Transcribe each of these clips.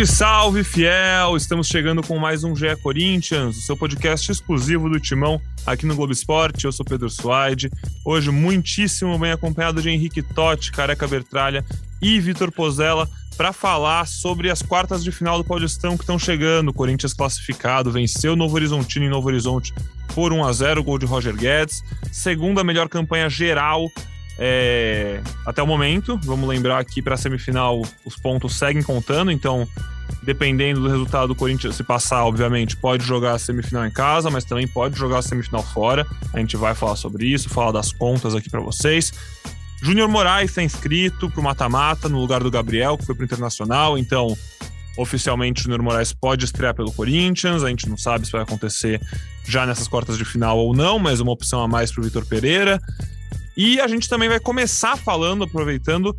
Salve, salve, fiel! Estamos chegando com mais um GE Corinthians, o seu podcast exclusivo do Timão aqui no Globo Esporte. Eu sou Pedro Suaide. Hoje, muitíssimo bem acompanhado de Henrique Totti, Careca Bertralha e Vitor Pozella para falar sobre as quartas de final do Paulistão que estão chegando. Corinthians classificado, venceu Novo Horizontino em Novo Horizonte por 1 a 0 gol de Roger Guedes. Segunda melhor campanha geral é, até o momento. Vamos lembrar aqui para a semifinal os pontos seguem contando, então dependendo do resultado do Corinthians, se passar, obviamente, pode jogar a semifinal em casa, mas também pode jogar a semifinal fora. A gente vai falar sobre isso, falar das contas aqui para vocês. Júnior Moraes está inscrito para o mata-mata no lugar do Gabriel, que foi para o Internacional, então oficialmente o Júnior Moraes pode estrear pelo Corinthians. A gente não sabe se vai acontecer já nessas quartas de final ou não, mas uma opção a mais para o Vitor Pereira. E a gente também vai começar falando, aproveitando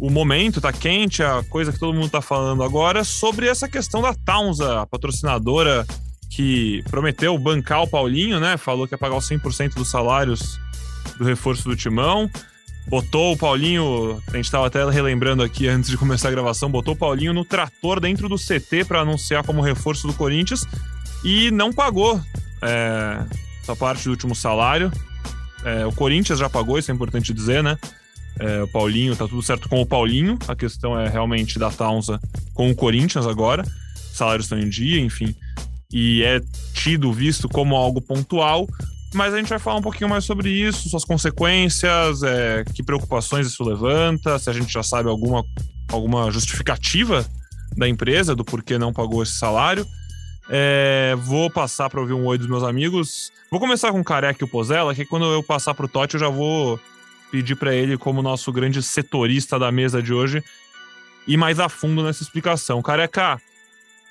o momento, tá quente, a coisa que todo mundo tá falando agora, sobre essa questão da Taunza, a patrocinadora que prometeu bancar o Paulinho, né? Falou que ia pagar os 100% dos salários do reforço do Timão. Botou o Paulinho, a gente estava até relembrando aqui antes de começar a gravação, botou o Paulinho no trator dentro do CT para anunciar como reforço do Corinthians e não pagou é, essa parte do último salário. É, o Corinthians já pagou, isso é importante dizer, né? É, o Paulinho, tá tudo certo com o Paulinho. A questão é realmente da Taunza com o Corinthians agora. Salários estão em dia, enfim. E é tido, visto como algo pontual. Mas a gente vai falar um pouquinho mais sobre isso, suas consequências, é, que preocupações isso levanta, se a gente já sabe alguma, alguma justificativa da empresa do porquê não pagou esse salário. É, vou passar para ouvir um oi dos meus amigos. Vou começar com o Careca e o Pozella, que quando eu passar pro Totti eu já vou pedir para ele, como nosso grande setorista da mesa de hoje, ir mais a fundo nessa explicação. Careca,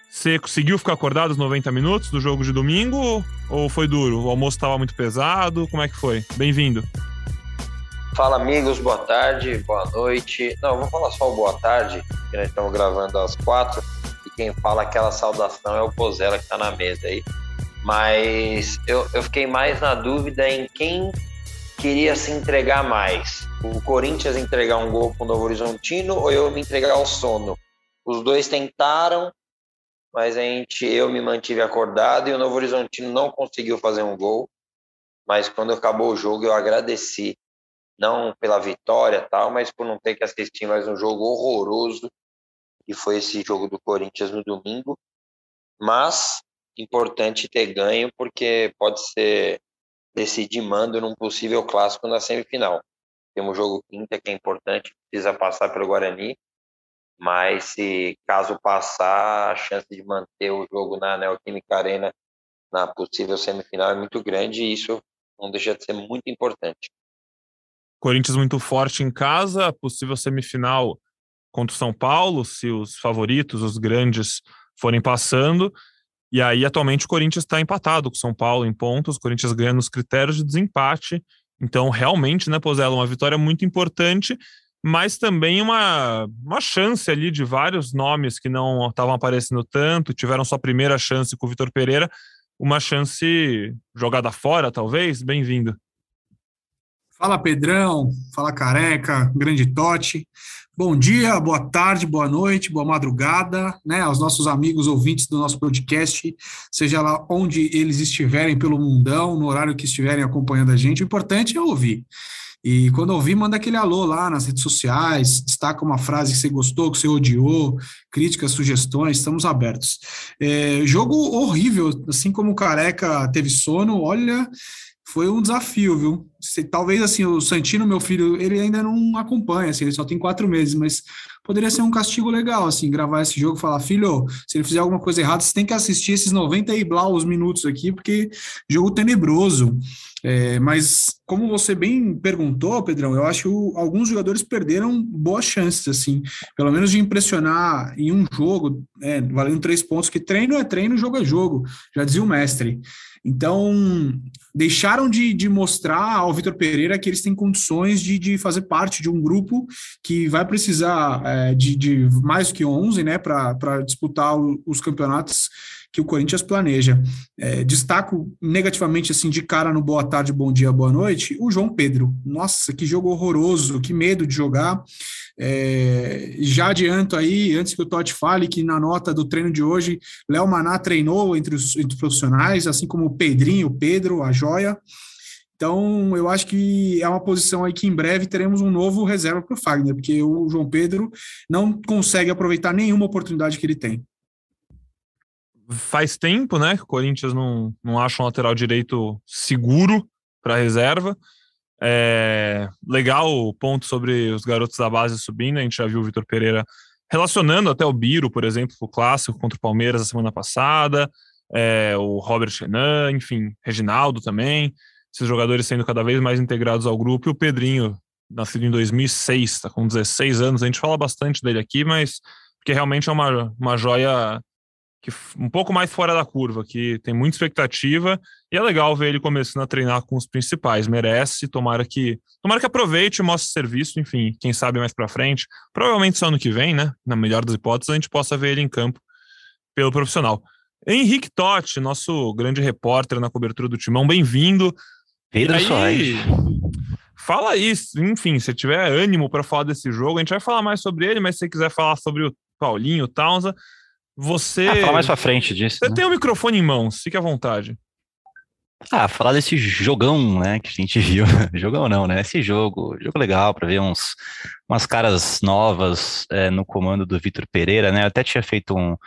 você conseguiu ficar acordado os 90 minutos do jogo de domingo ou foi duro? O almoço estava muito pesado? Como é que foi? Bem-vindo. Fala, amigos, boa tarde, boa noite. Não, vou falar só boa tarde, que nós estamos gravando às quatro, quem fala aquela saudação é o Pozella que está na mesa aí. Mas eu, eu fiquei mais na dúvida em quem queria se entregar mais. O Corinthians entregar um gol para o Novo Horizontino ou eu me entregar ao sono. Os dois tentaram, mas a gente, eu me mantive acordado e o Novo Horizontino não conseguiu fazer um gol. Mas quando acabou o jogo, eu agradeci, não pela vitória tal, mas por não ter que assistir mais um jogo horroroso, que foi esse jogo do Corinthians no domingo. Mas importante ter ganho, porque pode ser decidir mando num possível clássico na semifinal. Temos jogo quinta que é importante, precisa passar pelo Guarani, mas se caso passar, a chance de manter o jogo na Neoquímica Arena na possível semifinal é muito grande e isso não deixa de ser muito importante. Corinthians muito forte em casa, possível semifinal contra o São Paulo, se os favoritos, os grandes, forem passando. E aí, atualmente, o Corinthians está empatado com o São Paulo em pontos. O Corinthians ganha nos critérios de desempate. Então, realmente, né, Pozella, uma vitória muito importante, mas também uma, uma chance ali de vários nomes que não estavam aparecendo tanto, tiveram sua primeira chance com o Vitor Pereira, uma chance jogada fora, talvez. Bem-vindo. Fala Pedrão, fala Careca, grande Tote. Bom dia, boa tarde, boa noite, boa madrugada, né, aos nossos amigos ouvintes do nosso podcast, seja lá onde eles estiverem pelo mundão, no horário que estiverem acompanhando a gente, o importante é ouvir. E quando ouvir, manda aquele alô lá nas redes sociais, destaca uma frase que você gostou, que você odiou, críticas, sugestões, estamos abertos. É, jogo horrível, assim como o Careca teve sono, olha, foi um desafio, viu? Se, talvez assim, o Santino, meu filho, ele ainda não acompanha, assim, ele só tem quatro meses, mas poderia ser um castigo legal, assim, gravar esse jogo e falar, filho, se ele fizer alguma coisa errada, você tem que assistir esses 90 e os minutos aqui, porque jogo tenebroso. É, mas como você bem perguntou, Pedrão, eu acho que alguns jogadores perderam boas chances, assim, pelo menos de impressionar em um jogo, é, valendo três pontos, que treino é treino, jogo é jogo, já dizia o mestre. Então, deixaram de, de mostrar ao Vitor Pereira que eles têm condições de, de fazer parte de um grupo que vai precisar é, de, de mais que 11 né, para disputar o, os campeonatos que o Corinthians planeja. É, destaco negativamente, assim, de cara no boa tarde, bom dia, boa noite, o João Pedro. Nossa, que jogo horroroso, que medo de jogar. É, já adianto aí, antes que o Totti fale, que na nota do treino de hoje, Léo Maná treinou entre os, entre os profissionais, assim como o Pedrinho, o Pedro, a Joia. Então, eu acho que é uma posição aí que em breve teremos um novo reserva para o Fagner, porque o João Pedro não consegue aproveitar nenhuma oportunidade que ele tem. Faz tempo, né, que o Corinthians não, não acha um lateral direito seguro para reserva. É, legal o ponto sobre os garotos da base subindo. A gente já viu o Vitor Pereira relacionando até o Biro, por exemplo, o clássico contra o Palmeiras a semana passada, é, o Robert Chenan, enfim, Reginaldo também esses jogadores sendo cada vez mais integrados ao grupo. E o Pedrinho, nascido em 2006, está com 16 anos. A gente fala bastante dele aqui, mas porque realmente é uma, uma joia que um pouco mais fora da curva, que tem muita expectativa e é legal ver ele começando a treinar com os principais. Merece, tomara que tomara que aproveite e mostre serviço, enfim, quem sabe mais para frente. Provavelmente só ano que vem, né? Na melhor das hipóteses, a gente possa ver ele em campo pelo profissional. Henrique Totti, nosso grande repórter na cobertura do Timão, bem-vindo. Pedro aí, Soares. Fala isso, enfim, se tiver ânimo para falar desse jogo, a gente vai falar mais sobre ele, mas se você quiser falar sobre o Paulinho, o Townsend, você. Ah, falar mais pra frente disso. Você né? tem o microfone em mãos, fique à vontade. Ah, falar desse jogão, né, que a gente viu. jogão não, né? Esse jogo, jogo legal para ver uns, umas caras novas é, no comando do Vitor Pereira, né? Eu até tinha feito um,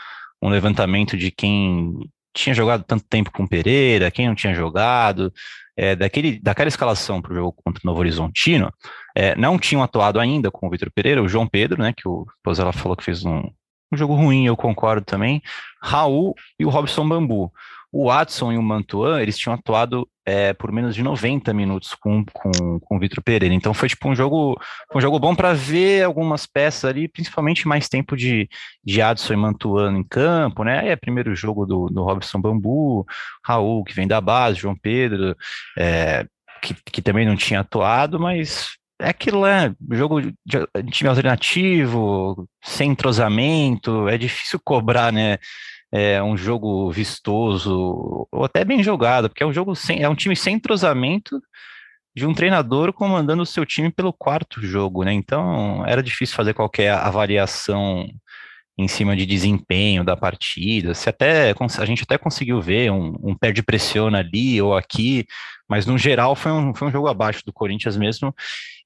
um levantamento de quem tinha jogado tanto tempo com Pereira, quem não tinha jogado é, daquele, daquela escalação para o jogo contra o Novo Horizontino, é, não tinham atuado ainda com o Vitor Pereira, o João Pedro, né, que o Pozella falou que fez um, um jogo ruim, eu concordo também, Raul e o Robson Bambu. O Watson e o Mantuan, eles tinham atuado é, por menos de 90 minutos com, com, com o Vitor Pereira. Então foi tipo um jogo, um jogo bom para ver algumas peças ali, principalmente mais tempo de, de Adson e Mantuan em campo, né? é primeiro jogo do, do Robson Bambu, Raul, que vem da base, João Pedro, é, que, que também não tinha atuado, mas é aquilo, é jogo de time alternativo, sem entrosamento, é difícil cobrar, né? É um jogo vistoso, ou até bem jogado, porque é um jogo sem, é um time sem entrosamento de um treinador comandando o seu time pelo quarto jogo, né? Então era difícil fazer qualquer avaliação em cima de desempenho da partida. Se até a gente até conseguiu ver um, um pé de pressão ali ou aqui, mas no geral foi um, foi um jogo abaixo do Corinthians mesmo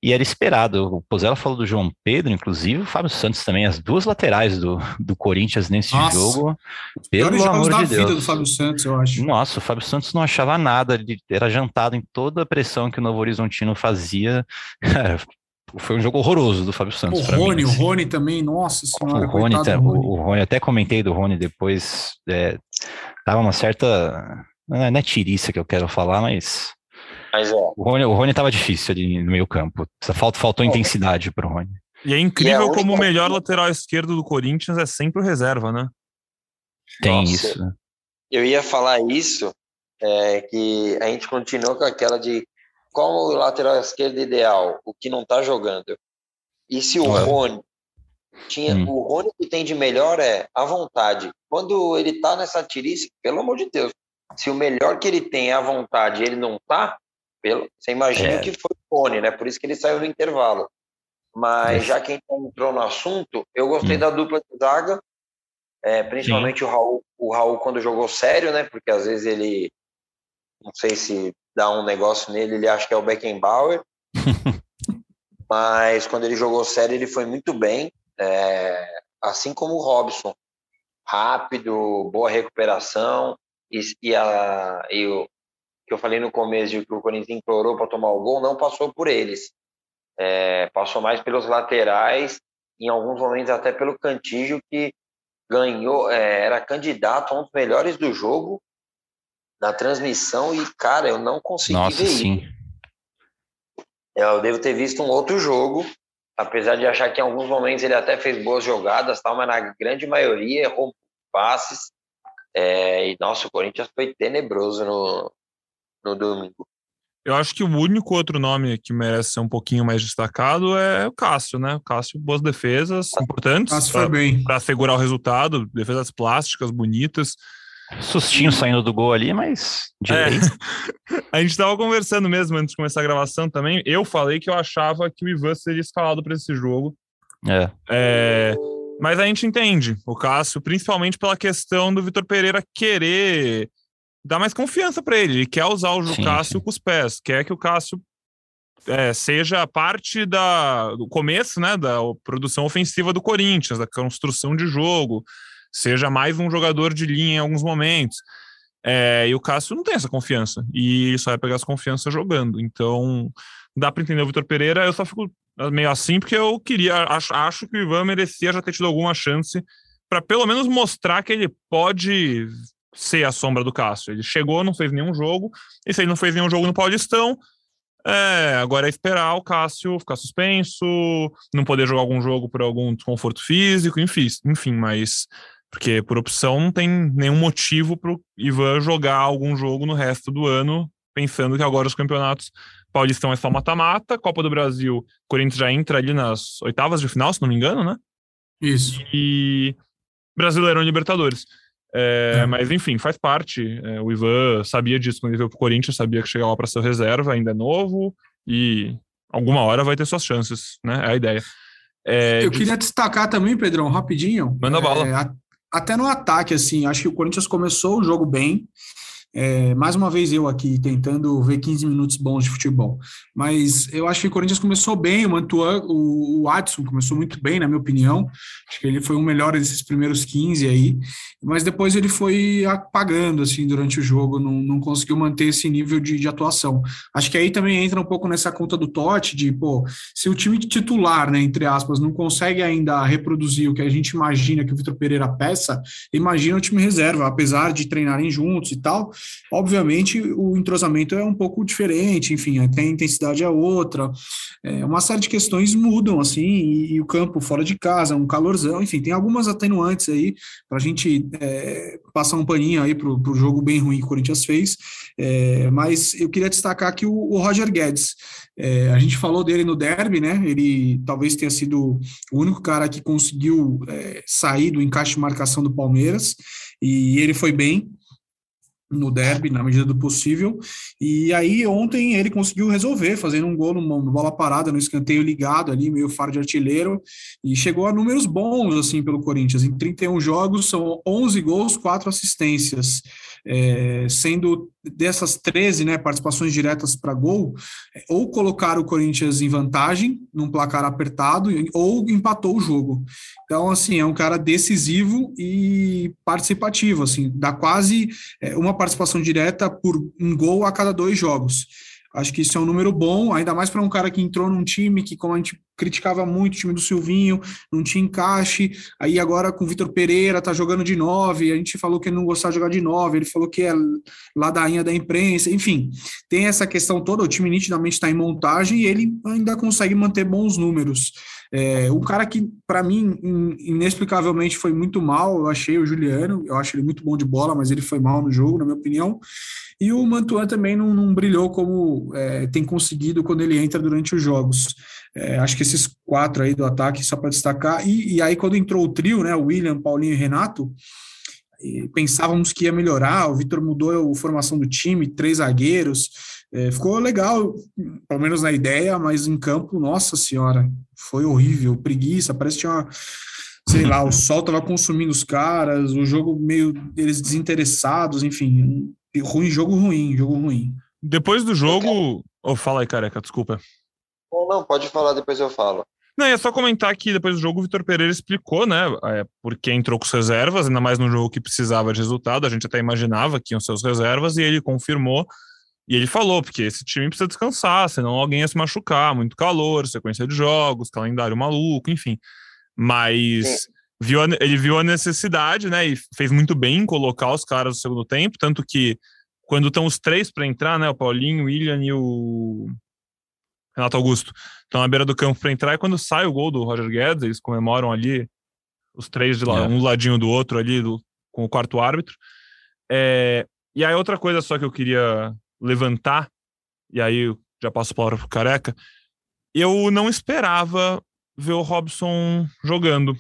e era esperado. O Pozella falou do João Pedro, inclusive o Fábio Santos também, as duas laterais do, do Corinthians nesse Nossa, jogo. Pelo amor de Deus. do Fábio Santos, eu acho. Nossa, o Fábio Santos não achava nada, ele era jantado em toda a pressão que o Novo Horizontino fazia. foi um jogo horroroso do Fábio Santos. O Rony, mim, assim. o Rony também, nossa senhora. O Rony, tá, Rony. O, o Rony, até comentei do Rony depois, é, tava uma certa. Não é, não é tiriça que eu quero falar, mas mas é. O Rony, o Rony tava difícil ali no meio campo. Faltou, faltou é. intensidade pro Rony. E é incrível e é como o melhor lateral esquerdo do Corinthians é sempre o reserva, né? Tem Nossa, isso. Eu ia falar isso, é, que a gente continua com aquela de qual o lateral esquerdo ideal, o que não tá jogando. E se o Rony tinha, hum. o Rony que tem de melhor é a vontade. Quando ele tá nessa tirice, pelo amor de Deus, se o melhor que ele tem é a vontade e ele não tá, pelo, você imagina é. que foi o Cone, né? Por isso que ele saiu no intervalo. Mas é. já que entrou no assunto, eu gostei hum. da dupla de zaga, é, principalmente o Raul, o Raul quando jogou sério, né? Porque às vezes ele, não sei se dá um negócio nele, ele acha que é o Beckenbauer. mas quando ele jogou sério, ele foi muito bem, é, assim como o Robson. Rápido, boa recuperação, e, e, a, e o, que eu falei no começo de que o Corinthians implorou para tomar o gol, não passou por eles. É, passou mais pelos laterais, em alguns momentos até pelo Cantígio, que ganhou, é, era candidato a um dos melhores do jogo na transmissão e, cara, eu não consegui Nossa, ver sim. isso. Eu devo ter visto um outro jogo, apesar de achar que em alguns momentos ele até fez boas jogadas, tal, mas na grande maioria errou passes. É, e nossa, o Corinthians foi tenebroso no, no domingo. Eu acho que o único outro nome que merece ser um pouquinho mais destacado é o Cássio, né? O Cássio, boas defesas importantes para segurar o resultado, defesas plásticas, bonitas. Sustinho saindo do gol ali, mas. É. a gente estava conversando mesmo antes de começar a gravação também. Eu falei que eu achava que o Ivan seria escalado para esse jogo, É. é. Mas a gente entende o Cássio, principalmente pela questão do Vitor Pereira querer dar mais confiança para ele. Ele quer usar o sim, Cássio sim. com os pés, quer que o Cássio é, seja parte da, do começo né, da produção ofensiva do Corinthians, da construção de jogo, seja mais um jogador de linha em alguns momentos. É, e o Cássio não tem essa confiança, e só vai pegar essa confiança jogando. Então, dá para entender o Vitor Pereira, eu só fico meio assim, porque eu queria, acho, acho que o Ivan merecia já ter tido alguma chance para pelo menos mostrar que ele pode ser a sombra do Cássio. Ele chegou, não fez nenhum jogo, e se ele não fez nenhum jogo no Paulistão, é, agora é esperar o Cássio ficar suspenso, não poder jogar algum jogo por algum desconforto físico, enfim, enfim, mas porque por opção não tem nenhum motivo para o Ivan jogar algum jogo no resto do ano, pensando que agora os campeonatos Paulistão é só mata-mata, Copa do Brasil, Corinthians já entra ali nas oitavas de final, se não me engano, né? Isso. E Brasileirão e Libertadores. É, é. Mas enfim, faz parte. É, o Ivan sabia disso quando ele veio pro Corinthians, sabia que chegava para ser reserva, ainda é novo, e alguma hora vai ter suas chances, né? É a ideia. É, Eu queria destacar também, Pedrão, rapidinho. Manda bala. É, até no ataque, assim, acho que o Corinthians começou o jogo bem. É, mais uma vez eu aqui tentando ver 15 minutos bons de futebol. Mas eu acho que o Corinthians começou bem, o Mantuan, o, o Adson começou muito bem, na minha opinião. Acho que ele foi o melhor desses primeiros 15 aí. Mas depois ele foi apagando assim durante o jogo, não, não conseguiu manter esse nível de, de atuação. Acho que aí também entra um pouco nessa conta do Totti, de pô, se o time titular, né, entre aspas, não consegue ainda reproduzir o que a gente imagina que o Vitor Pereira peça, imagina o time reserva, apesar de treinarem juntos e tal Obviamente, o entrosamento é um pouco diferente, enfim, até a intensidade é outra. É, uma série de questões mudam, assim, e, e, o campo fora de casa, um calorzão, enfim, tem algumas atenuantes aí para a gente é, passar um paninho aí para o jogo bem ruim que o Corinthians fez. É, mas eu queria destacar aqui o, o Roger Guedes. É, a gente falou dele no derby, né? Ele talvez tenha sido o único cara que conseguiu é, sair do encaixe de marcação do Palmeiras, e ele foi bem no derby, na medida do possível. E aí, ontem, ele conseguiu resolver, fazendo um gol numa bola parada, no escanteio ligado ali, meio faro de artilheiro, e chegou a números bons, assim, pelo Corinthians. Em 31 jogos, são 11 gols, 4 assistências é, sendo dessas 13 né, participações diretas para gol, ou colocaram o Corinthians em vantagem, num placar apertado, ou empatou o jogo. Então, assim, é um cara decisivo e participativo, assim, dá quase é, uma participação direta por um gol a cada dois jogos. Acho que isso é um número bom, ainda mais para um cara que entrou num time que, como a gente criticava muito, o time do Silvinho, não tinha encaixe. Aí agora com o Vitor Pereira, tá jogando de nove. A gente falou que ele não gostava de jogar de nove, ele falou que é ladainha da imprensa. Enfim, tem essa questão toda. O time nitidamente está em montagem e ele ainda consegue manter bons números. É, um cara que, para mim, inexplicavelmente foi muito mal, eu achei o Juliano, eu acho ele muito bom de bola, mas ele foi mal no jogo, na minha opinião. E o Mantuan também não, não brilhou como é, tem conseguido quando ele entra durante os jogos. É, acho que esses quatro aí do ataque, só para destacar. E, e, aí, quando entrou o trio, né, William, Paulinho e Renato, pensávamos que ia melhorar. O Vitor mudou a formação do time, três zagueiros. É, ficou legal, pelo menos na ideia, mas em campo, nossa senhora, foi horrível. Preguiça, parece que tinha uma sei lá, o sol tava consumindo os caras, o jogo meio eles desinteressados, enfim, ruim, jogo ruim, jogo ruim. Depois do jogo. Oh, fala aí, careca, desculpa. Não, não, pode falar, depois eu falo. Não, é só comentar que depois do jogo o Vitor Pereira explicou, né? É, porque entrou com as reservas, ainda mais no jogo que precisava de resultado. A gente até imaginava que iam ser as reservas, e ele confirmou. E ele falou, porque esse time precisa descansar, senão alguém ia se machucar, muito calor, sequência de jogos, calendário maluco, enfim. Mas viu a, ele viu a necessidade, né? E fez muito bem em colocar os caras no segundo tempo, tanto que quando estão os três para entrar, né? O Paulinho, o William e o Renato Augusto estão na beira do campo para entrar, e quando sai o gol do Roger Guedes, eles comemoram ali os três de lá, um ladinho do outro ali, do, com o quarto árbitro. É, e aí, outra coisa só que eu queria levantar, e aí já passo a palavra pro Careca, eu não esperava ver o Robson jogando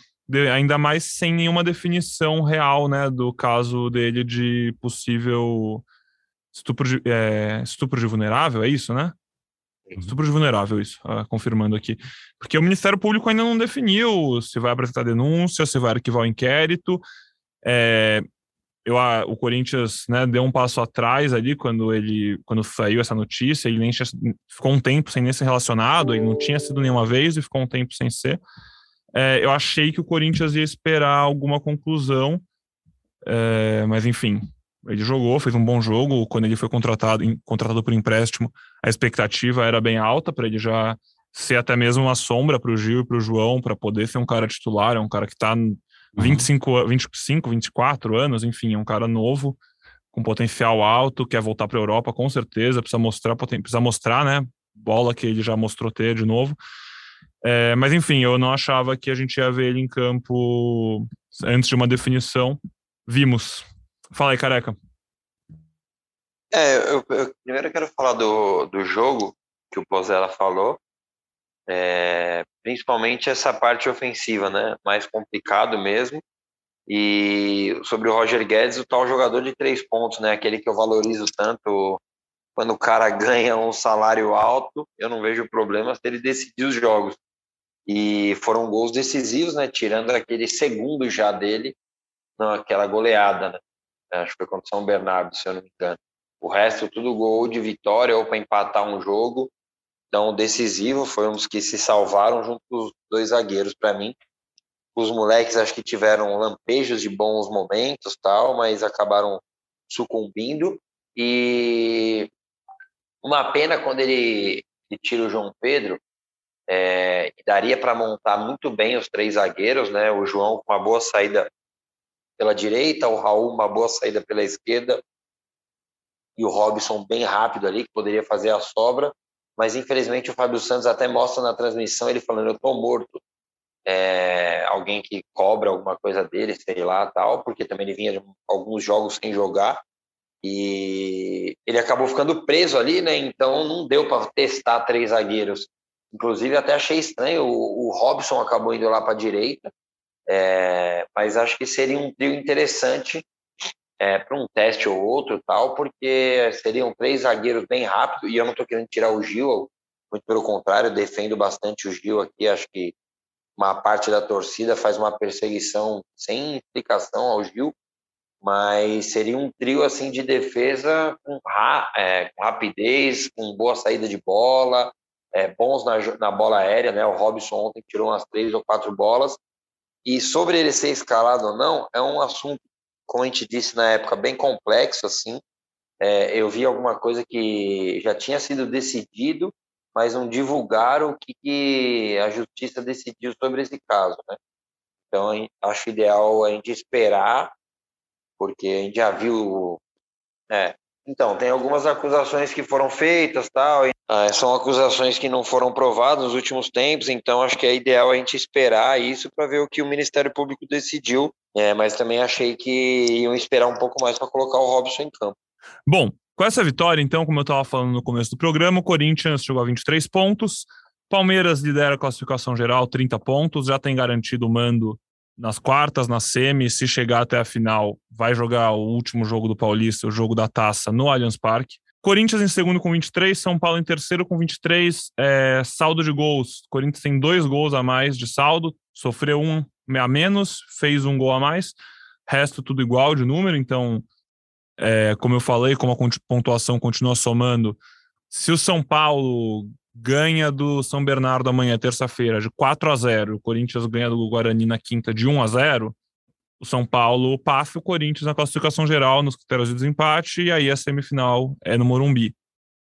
ainda mais sem nenhuma definição real, né, do caso dele de possível estupro de, é, estupro de vulnerável, é isso, né? Super vulnerável isso, uh, confirmando aqui. Porque o Ministério Público ainda não definiu se vai apresentar denúncia, se vai arquivar o inquérito. É, eu, a, o Corinthians né, deu um passo atrás ali quando ele quando saiu essa notícia, ele nem tinha, ficou um tempo sem nem ser relacionado, ele não tinha sido nenhuma vez e ficou um tempo sem ser. É, eu achei que o Corinthians ia esperar alguma conclusão, é, mas enfim, ele jogou, fez um bom jogo. Quando ele foi contratado, contratado por empréstimo, a expectativa era bem alta para ele já ser até mesmo uma sombra para o Gil e para o João, para poder ser um cara titular. É um cara que está 25, 25, 24 anos, enfim, é um cara novo, com potencial alto, quer voltar para a Europa, com certeza, precisa mostrar, precisa mostrar, né? Bola que ele já mostrou ter de novo. É, mas enfim, eu não achava que a gente ia ver ele em campo antes de uma definição. Vimos. Fala aí, careca. É, eu, eu primeiro quero falar do, do jogo que o Pozella falou. É, principalmente essa parte ofensiva, né? Mais complicado mesmo. E sobre o Roger Guedes, o tal jogador de três pontos, né? Aquele que eu valorizo tanto quando o cara ganha um salário alto, eu não vejo problema se ele decidir os jogos. E foram gols decisivos, né? Tirando aquele segundo já dele, naquela goleada, né? Acho que foi contra São Bernardo, se eu não me engano. O resto, tudo gol de vitória ou para empatar um jogo. Então, decisivo, foi um dos que se salvaram junto com os dois zagueiros para mim. Os moleques acho que tiveram lampejos de bons momentos, tal, mas acabaram sucumbindo. E uma pena quando ele, ele tira o João Pedro, é, daria para montar muito bem os três zagueiros, né? O João com uma boa saída pela direita, o Raul uma boa saída pela esquerda e o Robson bem rápido ali, que poderia fazer a sobra mas infelizmente o Fábio Santos até mostra na transmissão ele falando: Eu tô morto. É, alguém que cobra alguma coisa dele, sei lá, tal, porque também ele vinha de alguns jogos sem jogar e ele acabou ficando preso ali, né? Então não deu para testar três zagueiros. Inclusive até achei estranho, o, o Robson acabou indo lá para a direita, é, mas acho que seria um trio interessante é, para um teste ou outro, tal, porque seriam três zagueiros bem rápido, e eu não estou querendo tirar o Gil, muito pelo contrário, defendo bastante o Gil aqui, acho que uma parte da torcida faz uma perseguição sem explicação ao Gil, mas seria um trio assim de defesa com, ra é, com rapidez, com boa saída de bola, é, bons na, na bola aérea, né? O Robson ontem tirou umas três ou quatro bolas. E sobre ele ser escalado ou não, é um assunto como a gente disse na época, bem complexo, assim. É, eu vi alguma coisa que já tinha sido decidido, mas não divulgaram o que, que a justiça decidiu sobre esse caso, né? Então, acho ideal a gente esperar, porque a gente já viu. É, então, tem algumas acusações que foram feitas, tal, e, ah, são acusações que não foram provadas nos últimos tempos, então acho que é ideal a gente esperar isso para ver o que o Ministério Público decidiu é, mas também achei que iam esperar um pouco mais para colocar o Robson em campo. Bom, com essa vitória, então, como eu estava falando no começo do programa, o Corinthians chegou a 23 pontos, Palmeiras lidera a classificação geral, 30 pontos, já tem garantido o mando nas quartas, na semi, se chegar até a final, vai jogar o último jogo do Paulista, o jogo da taça, no Allianz Parque. Corinthians em segundo com 23, São Paulo em terceiro com 23, é, saldo de gols. Corinthians tem dois gols a mais de saldo, sofreu um a menos, fez um gol a mais, resto tudo igual de número, então, é, como eu falei, como a pontuação continua somando, se o São Paulo ganha do São Bernardo amanhã, terça-feira, de 4 a 0 o Corinthians ganha do Guarani na quinta de 1 a 0 o São Paulo passa o Corinthians na classificação geral, nos critérios de desempate, e aí a semifinal é no Morumbi.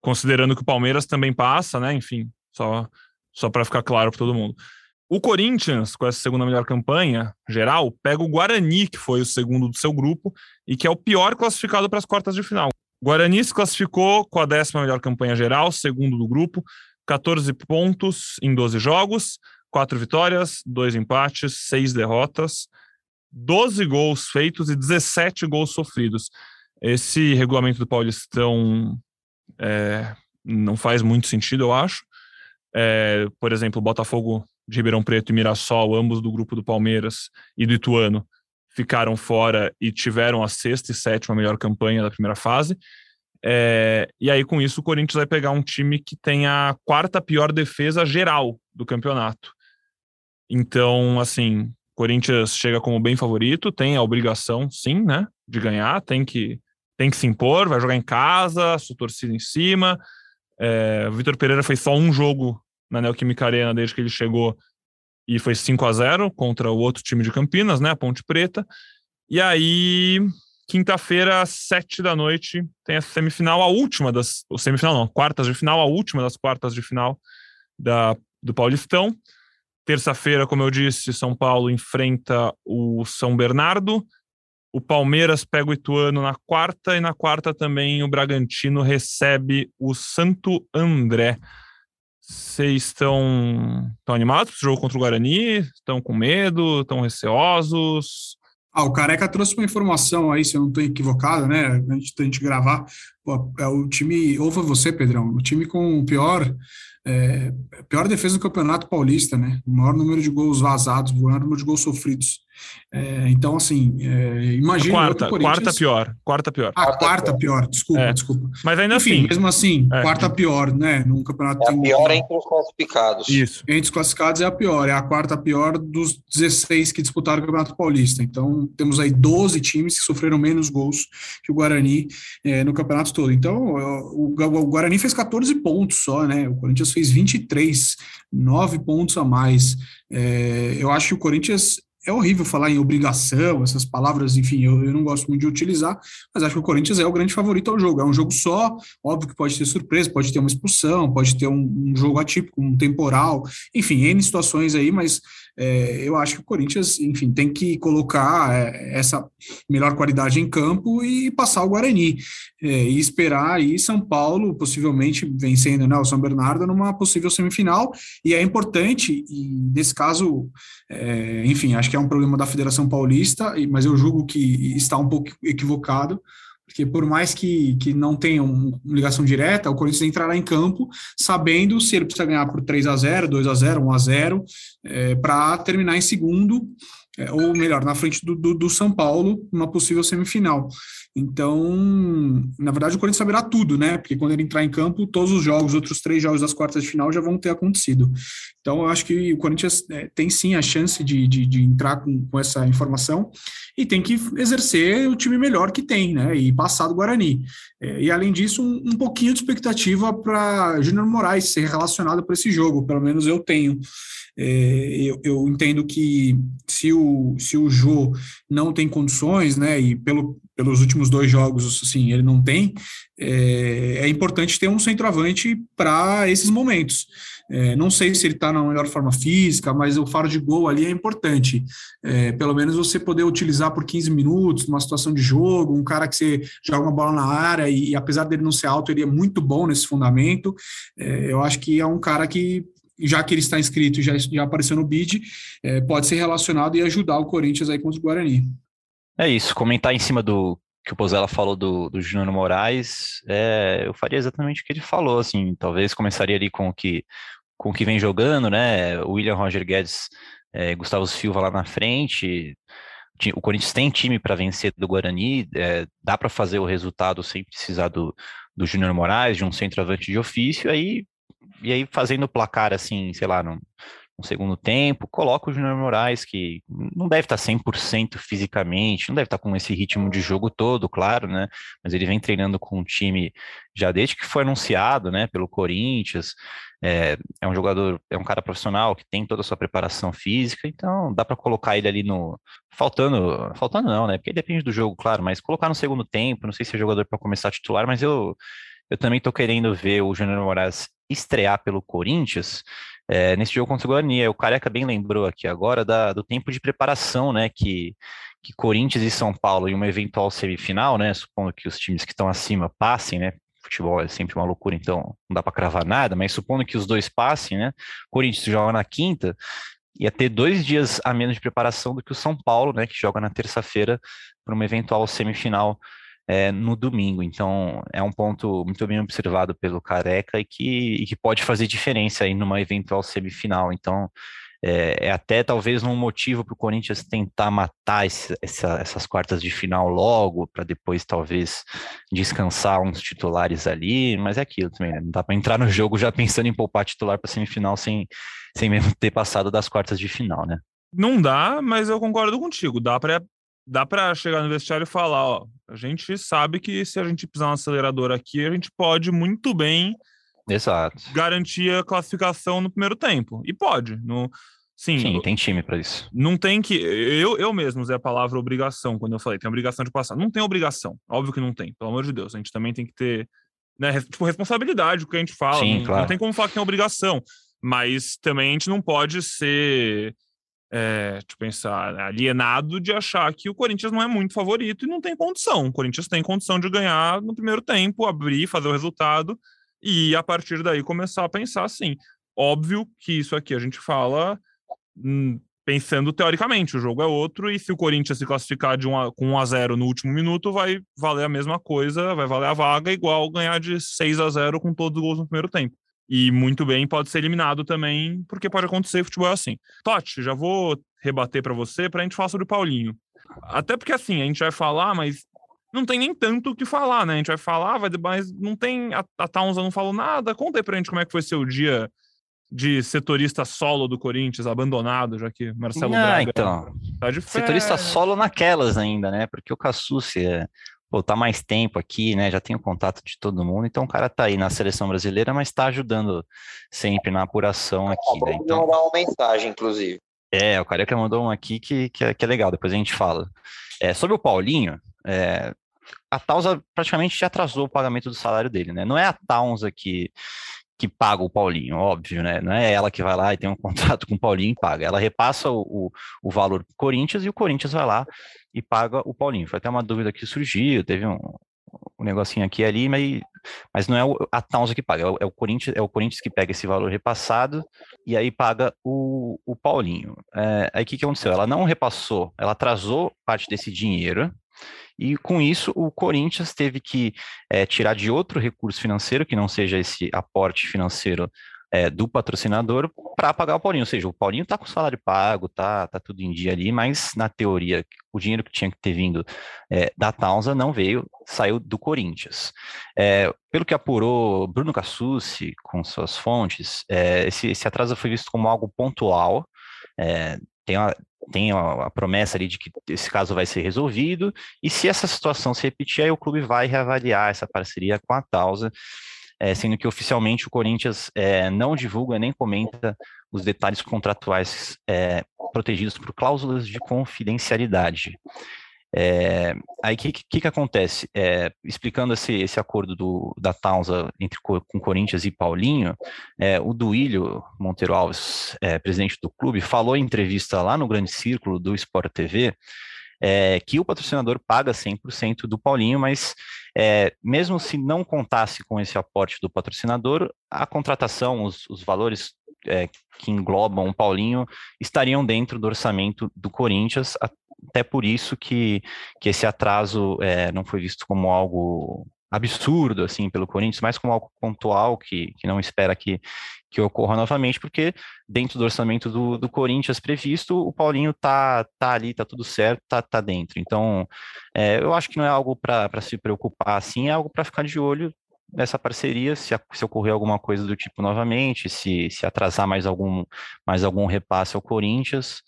Considerando que o Palmeiras também passa, né? Enfim, só, só para ficar claro para todo mundo. O Corinthians, com essa segunda melhor campanha geral, pega o Guarani, que foi o segundo do seu grupo e que é o pior classificado para as quartas de final. O Guarani se classificou com a décima melhor campanha geral, segundo do grupo, 14 pontos em 12 jogos, 4 vitórias, 2 empates, 6 derrotas, 12 gols feitos e 17 gols sofridos. Esse regulamento do Paulistão é, não faz muito sentido, eu acho. É, por exemplo, o Botafogo de Ribeirão Preto e Mirassol, ambos do grupo do Palmeiras e do Ituano, ficaram fora e tiveram a sexta e sétima melhor campanha da primeira fase. É, e aí, com isso, o Corinthians vai pegar um time que tem a quarta pior defesa geral do campeonato. Então, assim, Corinthians chega como bem favorito, tem a obrigação, sim, né, de ganhar, tem que, tem que se impor, vai jogar em casa, sua torcida em cima. É, Vitor Pereira fez só um jogo na Neoquímica Arena desde que ele chegou e foi 5 a 0 contra o outro time de Campinas, né, a Ponte Preta. E aí, quinta-feira, às sete da noite, tem a semifinal, a última das. O semifinal não, quartas de final, a última das quartas de final da, do Paulistão. Terça-feira, como eu disse, São Paulo enfrenta o São Bernardo. O Palmeiras pega o Ituano na quarta, e na quarta também o Bragantino recebe o Santo André. Vocês estão, estão animados para o jogo contra o Guarani? Estão com medo? Estão receosos? Ah, o Careca trouxe uma informação aí, se eu não estou equivocado, né? Antes da gente gravar, é o time, ou você, Pedrão, o time com o pior é, pior defesa do Campeonato Paulista, né? O maior número de gols vazados, o maior número de gols sofridos. É, então, assim, é, imagina. Quarta, quarta pior. Quarta pior. Ah, quarta pior, desculpa, é. desculpa. Mas ainda Enfim, assim. mesmo assim, é. quarta pior, né? Num campeonato. É a pior entre os classificados. Isso. Entre os classificados é a pior, é a quarta pior dos 16 que disputaram o Campeonato Paulista. Então, temos aí 12 times que sofreram menos gols que o Guarani é, no campeonato todo. Então, o, o Guarani fez 14 pontos só, né? O Corinthians fez 23, 9 pontos a mais. É, eu acho que o Corinthians é horrível falar em obrigação, essas palavras, enfim, eu, eu, não gosto muito de utilizar, mas acho que o Corinthians é o grande favorito ao jogo. É um jogo só, óbvio que pode ter surpresa, pode ter uma expulsão, pode ter um, um jogo atípico, um temporal, enfim, N situações aí, mas é, eu acho que o Corinthians, enfim, tem que colocar é, essa melhor qualidade em campo e passar o Guarani. É, e esperar aí São Paulo, possivelmente vencendo né, o São Bernardo numa possível semifinal. E é importante, e nesse caso, é, enfim, acho que é um problema da Federação Paulista, mas eu julgo que está um pouco equivocado porque por mais que, que não tenha uma ligação direta, o Corinthians entrará em campo sabendo se ele precisa ganhar por 3 a 0 2 a 0 1 a 0 é, para terminar em segundo, é, ou melhor, na frente do, do, do São Paulo, numa possível semifinal. Então, na verdade, o Corinthians saberá tudo, né? Porque quando ele entrar em campo, todos os jogos, outros três jogos das quartas de final já vão ter acontecido. Então, eu acho que o Corinthians é, tem sim a chance de, de, de entrar com, com, essa informação e tem que exercer o time melhor que tem, né? E passar do Guarani. É, e além disso, um, um pouquinho de expectativa para Júnior Moraes ser relacionado para esse jogo, pelo menos eu tenho. É, eu, eu, entendo que se o, se o Jô não tem condições, né, e pelo, pelos últimos dois jogos, assim, ele não tem, é, é importante ter um centroavante para esses momentos. É, não sei se ele está na melhor forma física, mas o faro de gol ali é importante. É, pelo menos você poder utilizar por 15 minutos, numa situação de jogo, um cara que você joga uma bola na área e, e apesar dele não ser alto, ele é muito bom nesse fundamento. É, eu acho que é um cara que já que ele está inscrito e já, já apareceu no bid, é, pode ser relacionado e ajudar o Corinthians aí contra o Guarani. É isso, comentar em cima do que o Pozella falou do, do Júnior Moraes, é, eu faria exatamente o que ele falou, assim, talvez começaria ali com o que, com o que vem jogando, né, o William Roger Guedes, é, Gustavo Silva lá na frente, o Corinthians tem time para vencer do Guarani, é, dá para fazer o resultado sem precisar do, do Júnior Moraes, de um centroavante de ofício, aí e aí fazendo o placar assim, sei lá, no, no segundo tempo, coloca o Júnior Moraes, que não deve estar 100% fisicamente, não deve estar com esse ritmo de jogo todo, claro, né? Mas ele vem treinando com o time já desde que foi anunciado, né, pelo Corinthians. É, é um jogador, é um cara profissional que tem toda a sua preparação física, então dá para colocar ele ali no. Faltando, faltando não, né? Porque depende do jogo, claro, mas colocar no segundo tempo, não sei se é jogador para começar a titular, mas eu. Eu também estou querendo ver o Júnior Moraes estrear pelo Corinthians é, nesse jogo contra o Guarani. O Careca bem lembrou aqui agora da, do tempo de preparação, né, que, que Corinthians e São Paulo em uma eventual semifinal, né, supondo que os times que estão acima passem, né, futebol é sempre uma loucura, então não dá para cravar nada, mas supondo que os dois passem, né, Corinthians joga na quinta, ia ter dois dias a menos de preparação do que o São Paulo, né, que joga na terça-feira para uma eventual semifinal é, no domingo. Então, é um ponto muito bem observado pelo Careca e que, e que pode fazer diferença aí numa eventual semifinal. Então, é, é até talvez um motivo para o Corinthians tentar matar esse, essa, essas quartas de final logo, para depois talvez descansar uns titulares ali, mas é aquilo também, né? Não dá para entrar no jogo já pensando em poupar titular para semifinal sem, sem mesmo ter passado das quartas de final, né? Não dá, mas eu concordo contigo. Dá para dá para chegar no vestiário e falar, ó, a gente sabe que se a gente pisar no acelerador aqui, a gente pode muito bem Exato. garantir a classificação no primeiro tempo. E pode. No, sim, sim tem time para isso. Não tem que. Eu, eu mesmo usei a palavra obrigação quando eu falei, tem obrigação de passar. Não tem obrigação. Óbvio que não tem, pelo amor de Deus. A gente também tem que ter. Né, tipo, responsabilidade, o que a gente fala. Sim, não, claro. não tem como falar que tem obrigação. Mas também a gente não pode ser é, pensar, alienado de achar que o Corinthians não é muito favorito e não tem condição. O Corinthians tem condição de ganhar no primeiro tempo, abrir, fazer o resultado e a partir daí começar a pensar assim. Óbvio que isso aqui a gente fala hum, pensando teoricamente, o jogo é outro e se o Corinthians se classificar de um a, com 1 a 0 no último minuto, vai valer a mesma coisa, vai valer a vaga igual ganhar de 6 a 0 com todos os gols no primeiro tempo. E muito bem pode ser eliminado também, porque pode acontecer, futebol é assim. Totti, já vou rebater para você para a gente falar sobre o Paulinho. Até porque assim, a gente vai falar, mas não tem nem tanto o que falar, né? A gente vai falar, vai, mas não tem. A, a Taunza não falou nada. Conta aí pra gente como é que foi seu dia de setorista solo do Corinthians, abandonado, já que Marcelo ah, Braga então, tá de férias. Setorista solo naquelas ainda, né? Porque o Cassucci é pô, tá mais tempo aqui, né? Já tem o contato de todo mundo, então o cara tá aí na seleção brasileira, mas tá ajudando sempre na apuração aqui, né? Então, mandar uma mensagem, inclusive. É, o Careca mandou um aqui que, que, é, que é legal, depois a gente fala. É, sobre o Paulinho, é, a Tausa praticamente já atrasou o pagamento do salário dele, né? Não é a Tausa que, que paga o Paulinho, óbvio, né? Não é ela que vai lá e tem um contrato com o Paulinho e paga. Ela repassa o, o, o valor para o Corinthians e o Corinthians vai lá e paga o Paulinho. Foi até uma dúvida que surgiu, teve um, um negocinho aqui e ali, mas, mas não é a Townsend que paga, é o, é o, Corinthians, é o Corinthians que pega esse valor repassado e aí paga o, o Paulinho. É, aí o que, que aconteceu? Ela não repassou, ela atrasou parte desse dinheiro, e com isso o Corinthians teve que é, tirar de outro recurso financeiro, que não seja esse aporte financeiro é, do patrocinador para pagar o Paulinho. Ou seja, o Paulinho está com o salário pago, tá, tá tudo em dia ali, mas na teoria o dinheiro que tinha que ter vindo é, da Taunza não veio, saiu do Corinthians. Pelo que apurou Bruno Cassucci com suas fontes, esse, esse atraso foi visto como algo pontual. Tem uma, tem a, a, promessa ali de que esse caso vai ser resolvido, e se essa situação se repetir, aí o clube vai reavaliar essa parceria com a Tausa é, sendo que oficialmente o Corinthians é, não divulga nem comenta os detalhes contratuais é, protegidos por cláusulas de confidencialidade. É, aí o que, que, que, acontece? É, explicando esse, esse acordo do, da Taunza entre com Corinthians e Paulinho, é, o Duílio Monteiro Alves, é, presidente do clube, falou em entrevista lá no Grande Círculo do Sport TV é, que o patrocinador paga 100% do Paulinho, mas é, mesmo se não contasse com esse aporte do patrocinador, a contratação, os, os valores é, que englobam o Paulinho estariam dentro do orçamento do Corinthians, até por isso que, que esse atraso é, não foi visto como algo absurdo assim pelo Corinthians, mas como algo pontual que, que não espera que, que ocorra novamente, porque dentro do orçamento do, do Corinthians previsto, o Paulinho tá, tá ali, tá tudo certo, tá, tá dentro. Então, é, eu acho que não é algo para se preocupar assim, é algo para ficar de olho nessa parceria, se, se ocorrer alguma coisa do tipo novamente, se, se atrasar mais algum, mais algum repasse ao Corinthians.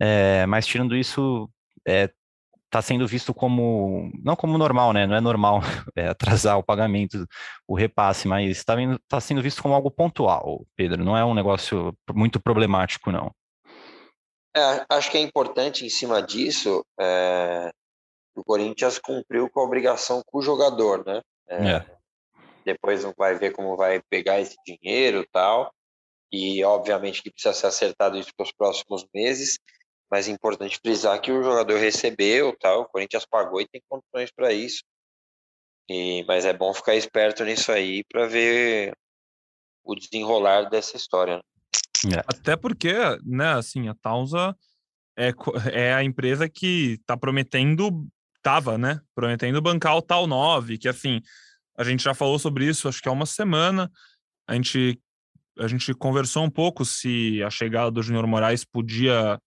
É, mas tirando isso, é, está sendo visto como, não como normal, né? Não é normal é, atrasar o pagamento, o repasse, mas está tá sendo visto como algo pontual, Pedro. Não é um negócio muito problemático, não. É, acho que é importante em cima disso, é, o Corinthians cumpriu com a obrigação com o jogador, né? É, é. depois vai ver como vai pegar esse dinheiro tal. E obviamente que precisa ser acertado isso para os próximos meses mas é importante frisar que o jogador recebeu, tal, o Corinthians pagou e tem condições para isso. E, mas é bom ficar esperto nisso aí para ver o desenrolar dessa história. Né? É. Até porque, né, assim, a Tausa é, é a empresa que está prometendo, tava, né, prometendo bancar o Tal 9, que assim, a gente já falou sobre isso, acho que há uma semana, a gente a gente conversou um pouco se a chegada do Júnior Moraes podia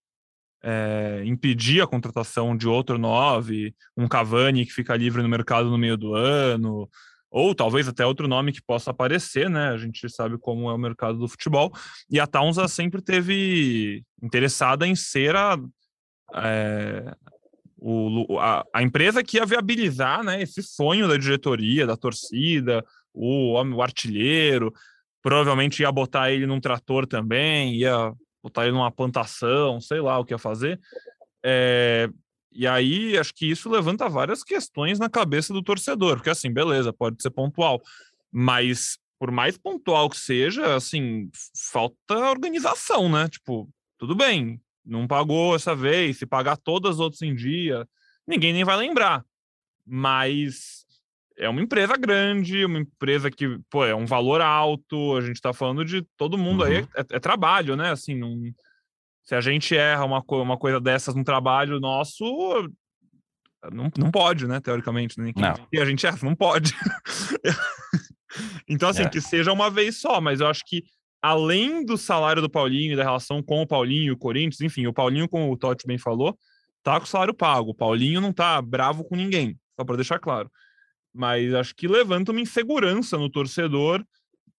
é, impedir a contratação de outro nove, um Cavani que fica livre no mercado no meio do ano, ou talvez até outro nome que possa aparecer, né? A gente sabe como é o mercado do futebol. E a Taunsa sempre teve interessada em ser a, é, o, a, a, empresa que ia viabilizar né, esse sonho da diretoria, da torcida, o, o artilheiro. Provavelmente ia botar ele num trator também, ia botar ele numa plantação, sei lá o que ia fazer. É, e aí, acho que isso levanta várias questões na cabeça do torcedor, porque assim, beleza, pode ser pontual, mas por mais pontual que seja, assim, falta organização, né? Tipo, tudo bem, não pagou essa vez, se pagar todas as outras em dia, ninguém nem vai lembrar. Mas é uma empresa grande, uma empresa que, pô, é um valor alto, a gente tá falando de todo mundo uhum. aí, é, é, trabalho, né? Assim, não se a gente erra uma, uma coisa dessas no trabalho nosso, não, não pode, né? Teoricamente. Né? Não. E a gente erra, não pode. então, assim, é. que seja uma vez só, mas eu acho que além do salário do Paulinho e da relação com o Paulinho e o Corinthians, enfim, o Paulinho, como o Totti bem falou, tá com o salário pago. O Paulinho não tá bravo com ninguém, só para deixar claro. Mas acho que levanta uma insegurança no torcedor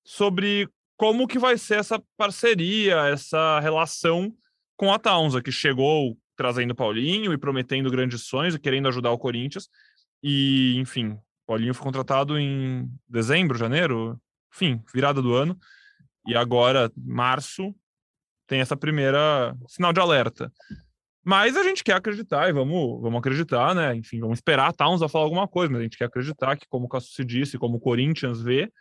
sobre como que vai ser essa parceria, essa relação com a Taunza, que chegou trazendo Paulinho e prometendo grandes sonhos e querendo ajudar o Corinthians. E, enfim, Paulinho foi contratado em dezembro, janeiro, enfim, virada do ano. E agora, março, tem essa primeira sinal de alerta. Mas a gente quer acreditar e vamos, vamos acreditar, né? Enfim, vamos esperar a Towns a falar alguma coisa, mas a gente quer acreditar que, como o Cássio disse, como o Corinthians vê,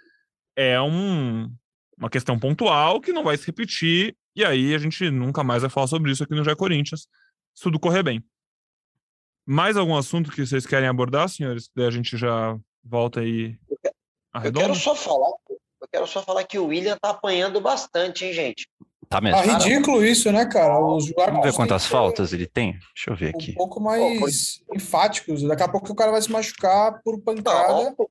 é um, uma questão pontual que não vai se repetir e aí a gente nunca mais vai falar sobre isso aqui no Já Corinthians, se tudo correr bem. Mais algum assunto que vocês querem abordar, senhores? Daí a gente já volta aí. Eu quero só falar, eu quero só falar que o William tá apanhando bastante, hein, gente? Tá mesmo. Tá ridículo isso, né, cara? Os Vamos ver quantas faltas ele tem? Deixa eu ver aqui. Um pouco mais oh, enfáticos. Daqui a pouco o cara vai se machucar por pancada. Não,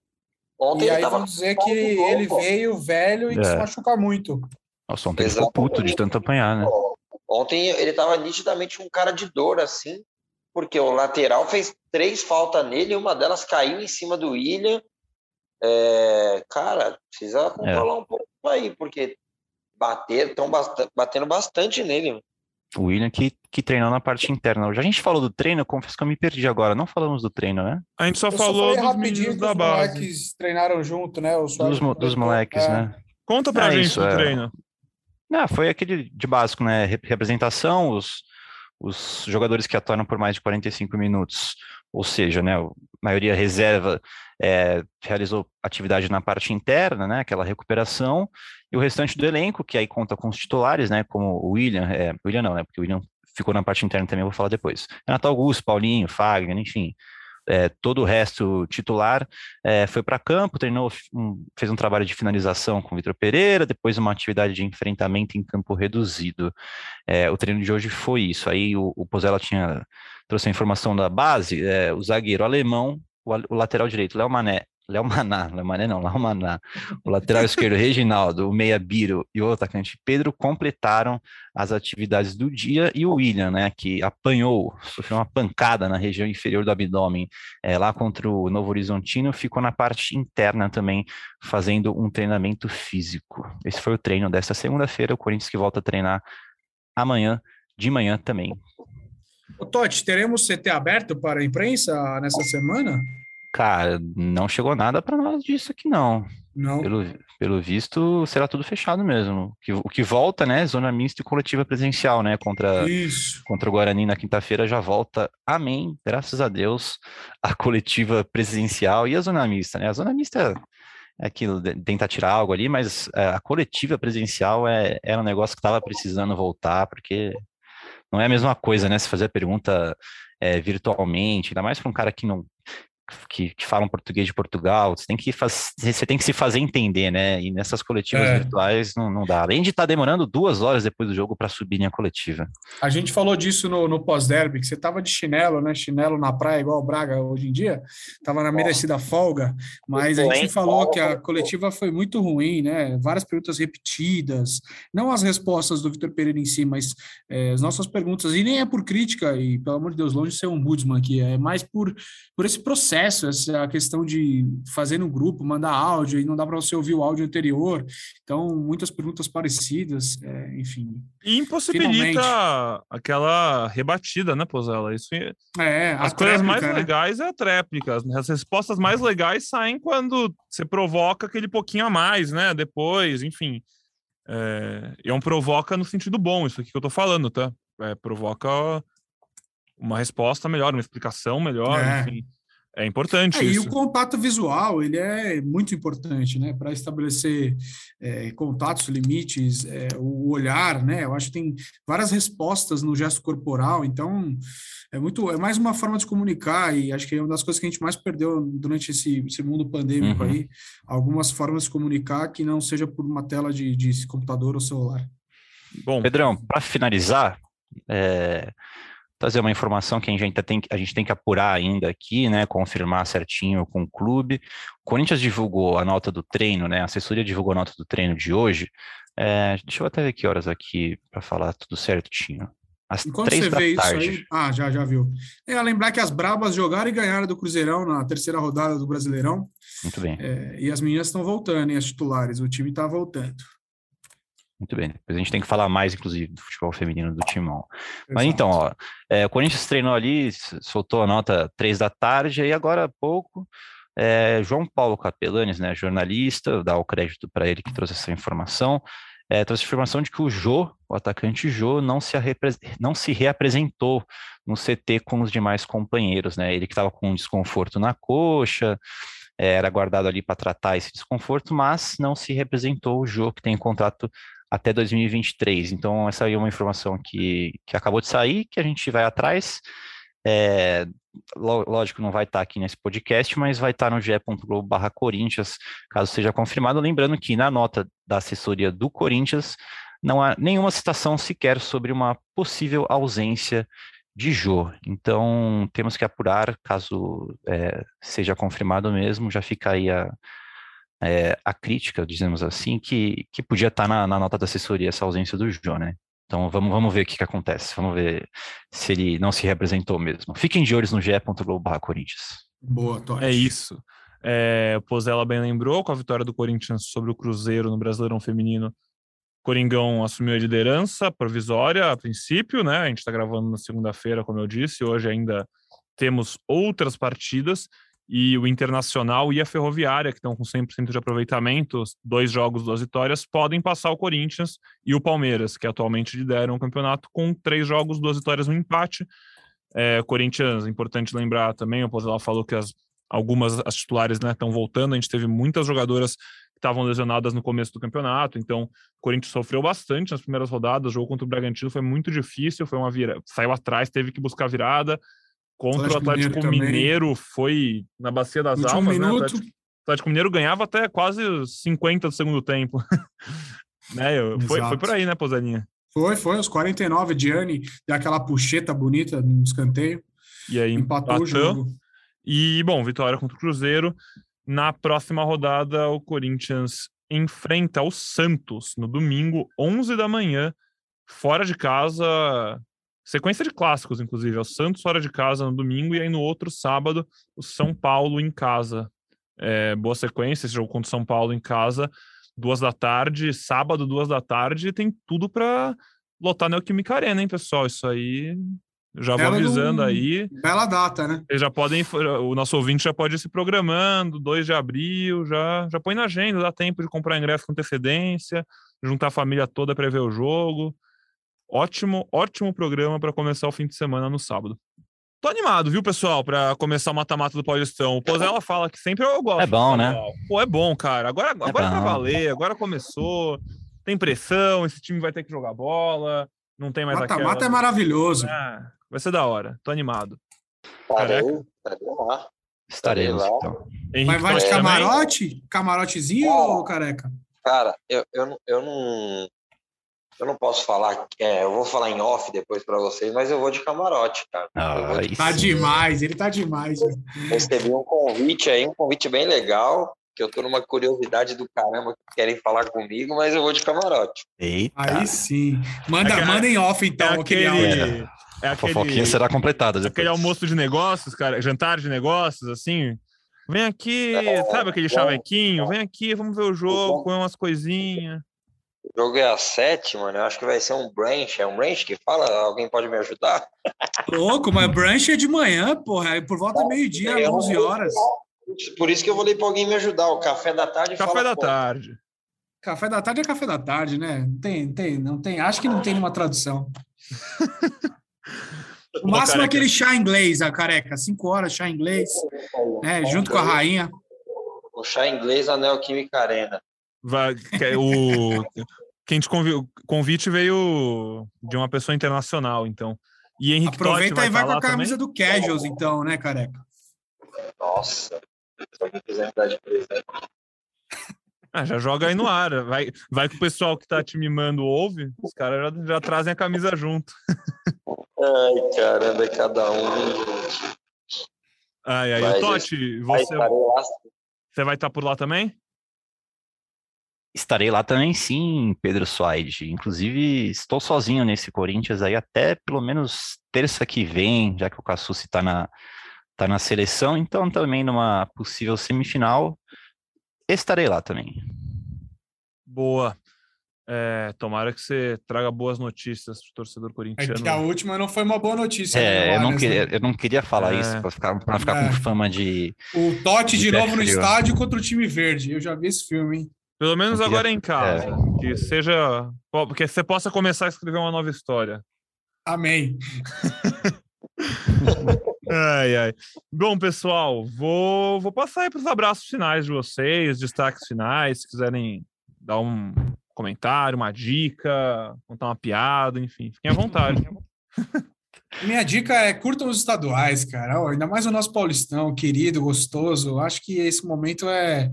ontem e aí vão dizer que ele veio velho e é. que se machuca muito. Nossa, ontem ele ficou puto de tanto apanhar, né? Ontem ele tava nitidamente um cara de dor, assim, porque o lateral fez três faltas nele e uma delas caiu em cima do William. É, cara, precisa controlar é. um pouco aí, porque bater, estão batendo bastante nele. O William que, que treinou na parte interna. Já a gente falou do treino, confesso que eu me perdi agora. Não falamos do treino, né? A gente só eu falou só dos meninos da base. Os moleques treinaram junto, né? Os dos, dos moleques, é. né? Conta pra é gente isso, do é. treino. Não, foi aquele de básico, né? Representação, os, os jogadores que atuaram por mais de 45 minutos, ou seja, né, a maioria reserva é, realizou atividade na parte interna, né, aquela recuperação, e o restante do elenco, que aí conta com os titulares, né, como o William, é, William não, né, porque o William ficou na parte interna também, eu vou falar depois. Renato Augusto, Paulinho, Fagner, enfim, é, todo o resto titular é, foi para campo, treinou, um, fez um trabalho de finalização com o Vitor Pereira, depois uma atividade de enfrentamento em campo reduzido. É, o treino de hoje foi isso. Aí o, o Pozella tinha trouxe a informação da base, é, o zagueiro alemão, o, o lateral direito, Léo Mané, Léo Maná, Léo Mané não, Léo Maná, o lateral esquerdo Reginaldo, o meia Biro e o atacante Pedro completaram as atividades do dia e o William, né, que apanhou, sofreu uma pancada na região inferior do abdômen é, lá contra o Novo Horizontino, ficou na parte interna também fazendo um treinamento físico. Esse foi o treino desta segunda-feira, o Corinthians que volta a treinar amanhã de manhã também. O Totti, teremos CT aberto para a imprensa nessa semana? Cara, não chegou nada para nós disso aqui, não. Não. Pelo, pelo visto, será tudo fechado mesmo. O que, o que volta, né? Zona mista e coletiva presencial, né? Contra, Isso. contra o Guarani na quinta-feira já volta. Amém. Graças a Deus. A coletiva presencial e a zona mista, né? A zona mista é aquilo, tentar tirar algo ali, mas é, a coletiva presencial é, era um negócio que estava precisando voltar, porque não é a mesma coisa, né? Se fazer a pergunta é, virtualmente, ainda mais para um cara que não que, que, falam português de Portugal, você tem que faz, você tem que se fazer entender, né? E nessas coletivas é. virtuais não, não dá. Além de estar tá demorando duas horas depois do jogo para subir a coletiva. A gente falou disso no, no pós-derby, que você tava de chinelo, né? Chinelo na praia, igual o Braga hoje em dia, tava na merecida folga, mas a gente falou que a coletiva foi muito ruim, né? Várias perguntas repetidas, não as respostas do Vitor Pereira em si, mas é, as nossas perguntas, e nem é por crítica, e pelo amor de Deus, longe de ser um Budsman aqui, é mais por, por esse processo, essa questão de fazer no grupo, mandar áudio, e não dá para você ouvir o áudio anterior, então muitas perguntas parecidas, é, enfim. E impossibilita Finalmente. aquela rebatida, né, Pozella? Isso é, é as coisas mais né? legais é a tréplica, as respostas mais legais saem quando você provoca aquele pouquinho a mais, né, depois, enfim. É, é um provoca no sentido bom, isso aqui que eu tô falando, tá? É, provoca uma resposta melhor, uma explicação melhor, é. enfim. É importante é, isso. E o contato visual, ele é muito importante, né? Para estabelecer é, contatos, limites, é, o olhar, né? Eu acho que tem várias respostas no gesto corporal, então é muito, é mais uma forma de comunicar e acho que é uma das coisas que a gente mais perdeu durante esse, esse mundo pandêmico uhum. aí, algumas formas de comunicar que não seja por uma tela de, de computador ou celular. Bom, Pedrão, para finalizar, é, trazer uma informação que a gente, tem, a gente tem que apurar ainda aqui, né, confirmar certinho com o clube. O Corinthians divulgou a nota do treino, né, a assessoria divulgou a nota do treino de hoje. É, deixa eu até ver que horas aqui para falar tudo certinho. Às Enquanto três você da vê tarde. isso aí, ah, já, já viu. É, lembrar que as Brabas jogaram e ganharam do Cruzeirão na terceira rodada do Brasileirão. Muito bem. É, e as meninas estão voltando, hein, as titulares, o time está voltando. Muito bem. Depois a gente tem que falar mais, inclusive, do futebol feminino do Timão. Exato. Mas então, ó, é, o Corinthians treinou ali, soltou a nota três da tarde, e agora há pouco, é, João Paulo Capelanes, né, jornalista, dá o crédito para ele que trouxe essa informação, é, trouxe a informação de que o Jô, o atacante Jô, não se, não se reapresentou no CT com os demais companheiros, né? Ele que estava com um desconforto na coxa, é, era guardado ali para tratar esse desconforto, mas não se representou o Jô, que tem contrato até 2023. Então, essa aí é uma informação que, que acabou de sair, que a gente vai atrás. É, lógico, não vai estar aqui nesse podcast, mas vai estar no ge.globo barra Corinthians, caso seja confirmado. Lembrando que na nota da assessoria do Corinthians não há nenhuma citação sequer sobre uma possível ausência de Jô. Então, temos que apurar, caso é, seja confirmado mesmo, já fica aí a, é, a crítica, dizemos assim, que, que podia estar na, na, nota da assessoria essa ausência do Jô, né? Então vamos, vamos ver o que, que acontece, vamos ver se ele não se representou mesmo. Fiquem de olhos no ge.globo Corinthians. Boa, Totti. É isso. É, o Pozella bem lembrou, com a vitória do Corinthians sobre o Cruzeiro no Brasileirão Feminino, Coringão assumiu a liderança provisória a princípio, né? A gente está gravando na segunda-feira, como eu disse, hoje ainda temos outras partidas e o Internacional e a Ferroviária, que estão com 100% de aproveitamento, dois jogos, duas vitórias, podem passar o Corinthians e o Palmeiras, que atualmente lideram o campeonato com três jogos, duas vitórias, um empate. É, Corinthians, importante lembrar também, o Pozella falou que as, algumas as titulares estão né, voltando, a gente teve muitas jogadoras que estavam lesionadas no começo do campeonato, então o Corinthians sofreu bastante nas primeiras rodadas, o jogo contra o Bragantino foi muito difícil, foi uma vira, saiu atrás, teve que buscar virada, contra o Atlético Mineiro, Mineiro foi na Bacia das Almas, né? O Atlético, Atlético, Mineiro ganhava até quase 50 do segundo tempo. né? Foi, foi por aí, né, Posaninha? Foi, foi, aos 49, Diane deu aquela puxeta bonita no escanteio. E aí empatou, empatou o jogo. E, bom, vitória contra o Cruzeiro. Na próxima rodada, o Corinthians enfrenta o Santos no domingo, 11 da manhã, fora de casa, Sequência de clássicos, inclusive. É o Santos fora de casa no domingo e aí no outro sábado o São Paulo em casa. É, boa sequência, esse jogo contra o São Paulo em casa, duas da tarde, sábado, duas da tarde, tem tudo para lotar Neoquímica Arena, hein, pessoal? Isso aí já vou avisando do... aí. Bela data, né? Eles já podem, o nosso ouvinte já pode ir se programando, 2 de abril, já, já põe na agenda, dá tempo de comprar ingresso com antecedência, juntar a família toda para ver o jogo. Ótimo, ótimo programa para começar o fim de semana no sábado. Tô animado, viu, pessoal, para começar o mata-mata do Paulistão. O Pozella fala que sempre eu gosto. É bom, né? Pô, é bom, cara. Agora, é agora vai valer, agora começou. Tem pressão, esse time vai ter que jogar bola. Não tem mais Mata-mata aquela... é maravilhoso. É, vai ser da hora. Tô animado. Parei, parei lá. Estaremos, lá. então. Mas vai de também? camarote? Camarotezinho ou careca? Cara, eu, eu, eu não. Eu não posso falar. É, eu vou falar em off depois pra vocês, mas eu vou de camarote, cara. Eu Ah, de-. Tá demais, ele tá demais. velho. Recebi um convite aí, um convite bem legal, que eu tô numa curiosidade do caramba que querem falar comigo, mas eu vou de camarote. Eita. Aí sim. Manda, Aquele- manda em off, É então, aquele aquele. áudio. É a fofoquinha aquele, será completada depois. aquele almoço de negócios, cara, jantar de negócios, assim. Vem aqui, É, sabe aquele bom. chavequinho? Vem aqui, vamos ver o jogo, comer umas coisinhas. O jogo é às sete, mano. Eu acho que vai ser um branch. É um branch que fala? Alguém pode me ajudar? Louco, mas brunch é de manhã, porra. É por volta meio-dia, Eu não 11 vou- horas. Por isso que eu vou ler pra alguém me ajudar. O café da tarde Café fala da como? tarde. Café da tarde é café da tarde, né? Não tem, tem, não tem. Acho que não tem nenhuma tradução. O máximo é aquele chá inglês, a careca. Cinco horas, chá inglês, né? Junto com a rainha. O chá inglês Anel Química Arena. Vai- que- o, quem te convi, convite veio de uma pessoa internacional, então. E Henrique Totti Aproveita e vai com a camisa também? do Casuals, então, né, careca? Nossa. Se alguém quiser me dar de presente. Ah, já joga aí no ar. Vai, vai que o pessoal que tá te mimando ouve, os caras já, já trazem a camisa junto. Ai, caramba, é cada um, gente. Ai, ai, Mas o Totti, você, lá. você vai estar por lá também? Estarei lá também, sim, Pedro Suaide. Inclusive, estou sozinho nesse Corinthians aí até pelo menos terça que vem, já que o Cassucci está na, tá na seleção, então também numa possível semifinal, estarei lá também. Boa. É, tomara que você traga boas notícias pro torcedor É corintiano. que a última não foi uma boa notícia. É, né, eu não, queria, né? eu não queria falar É. isso para ficar, pra não ficar É. com fama de. O Totti de De novo no estádio contra o time verde. Eu já vi esse filme, hein? Pelo menos agora em casa. Que seja. Porque você possa começar a escrever uma nova história. Amém. Ai, ai. Bom, pessoal, vou, vou passar aí para os abraços finais de vocês, destaques finais, se quiserem dar um comentário, uma dica, contar uma piada, enfim, fiquem à vontade. Minha dica é curtam os estaduais, cara. Ainda mais o nosso Paulistão, querido, gostoso. Acho que esse momento é,